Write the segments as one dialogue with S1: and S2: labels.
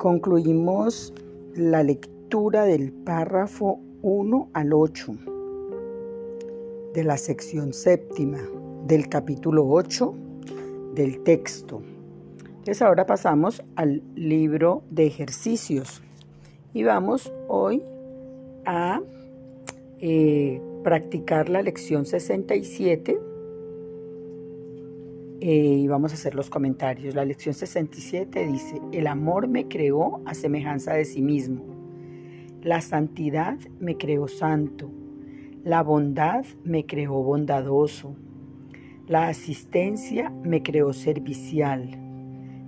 S1: Concluimos la lectura del párrafo 1 al 8 de la sección séptima del capítulo 8 del texto. Entonces ahora pasamos al libro de ejercicios y vamos hoy a eh, practicar la lección 67 eh, y vamos a hacer los comentarios. La lección 67 dice, el amor me creó a semejanza de sí mismo, la santidad me creó santo, la bondad me creó bondadoso, la asistencia me creó servicial,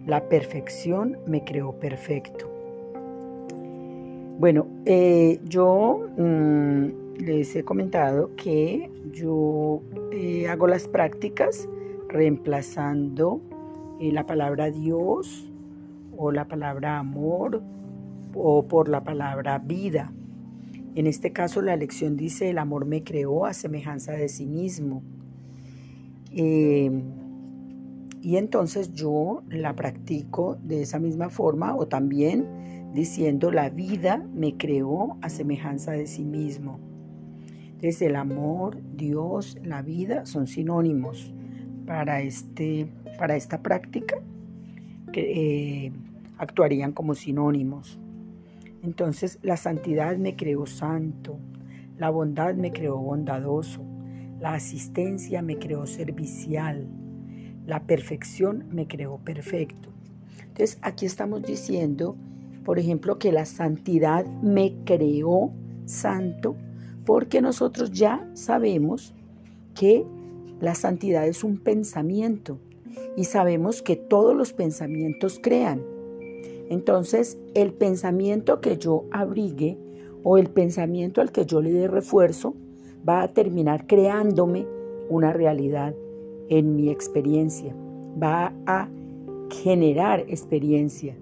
S1: la perfección me creó perfecto. Bueno, eh, yo mm, les he comentado que yo eh, hago las prácticas reemplazando eh, la palabra Dios o la palabra amor o por la palabra vida. En este caso la lección dice, el amor me creó a semejanza de sí mismo. Em, y entonces yo la practico de esa misma forma o también diciendo, la vida me creó a semejanza de sí mismo. Entonces el amor, Dios, la vida son sinónimos para, este, para esta práctica que eh, actuarían como sinónimos. Entonces la santidad me creó santo, la bondad me creó bondadoso, la asistencia me creó servicial, la perfección me creó perfecto. Entonces aquí estamos diciendo, por ejemplo, que la santidad me creó santo porque nosotros ya sabemos que la santidad es un pensamiento y sabemos que todos los pensamientos crean. Entonces, el pensamiento que yo abrigue o el pensamiento al que yo le dé refuerzo va a terminar creándome una realidad en mi experiencia, va a generar experiencia.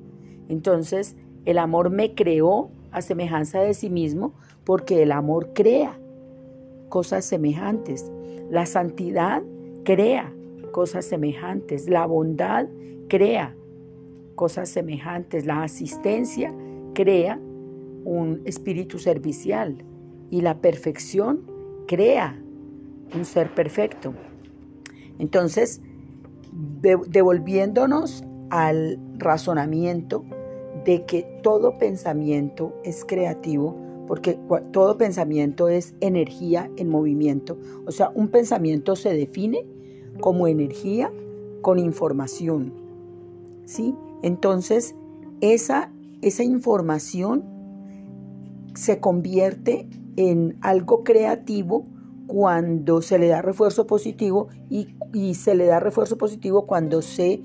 S1: Entonces, el amor me creó a semejanza de sí mismo porque el amor crea cosas semejantes. La santidad crea cosas semejantes. La bondad crea cosas semejantes. La asistencia crea un espíritu servicial. Y la perfección crea un ser perfecto. Entonces, devolviéndonos al razonamiento de que todo pensamiento es creativo, porque todo pensamiento es energía en movimiento. O sea, un pensamiento se define como energía con información. ¿Sí? Entonces, esa, esa información se convierte en algo creativo cuando se le da refuerzo positivo y, y se le da refuerzo positivo cuando se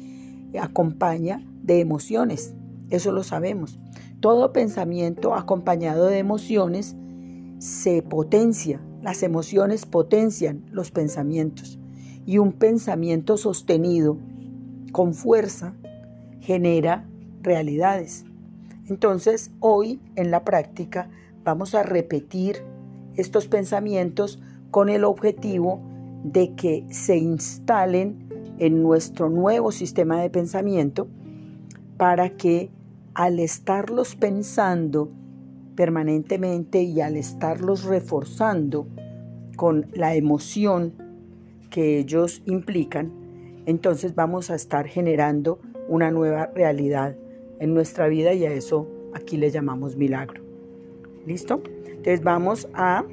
S1: acompaña de emociones. Eso lo sabemos. Todo pensamiento acompañado de emociones se potencia. Las emociones potencian los pensamientos. Y un pensamiento sostenido con fuerza genera realidades. Entonces, hoy en la práctica vamos a repetir estos pensamientos con el objetivo de que se instalen en nuestro nuevo sistema de pensamiento para que al estarlos pensando permanentemente y al estarlos reforzando con la emoción que ellos implican, entonces vamos a estar generando una nueva realidad en nuestra vida y a eso aquí le llamamos milagro. ¿Listo? Entonces vamos a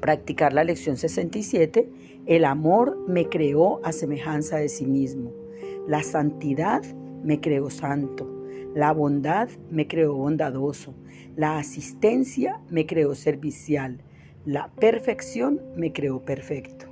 S1: practicar la lección 67. El amor me creó a semejanza de sí mismo. La santidad me creó santo. La bondad me creó bondadoso, la asistencia me creó servicial, la perfección me creó perfecto.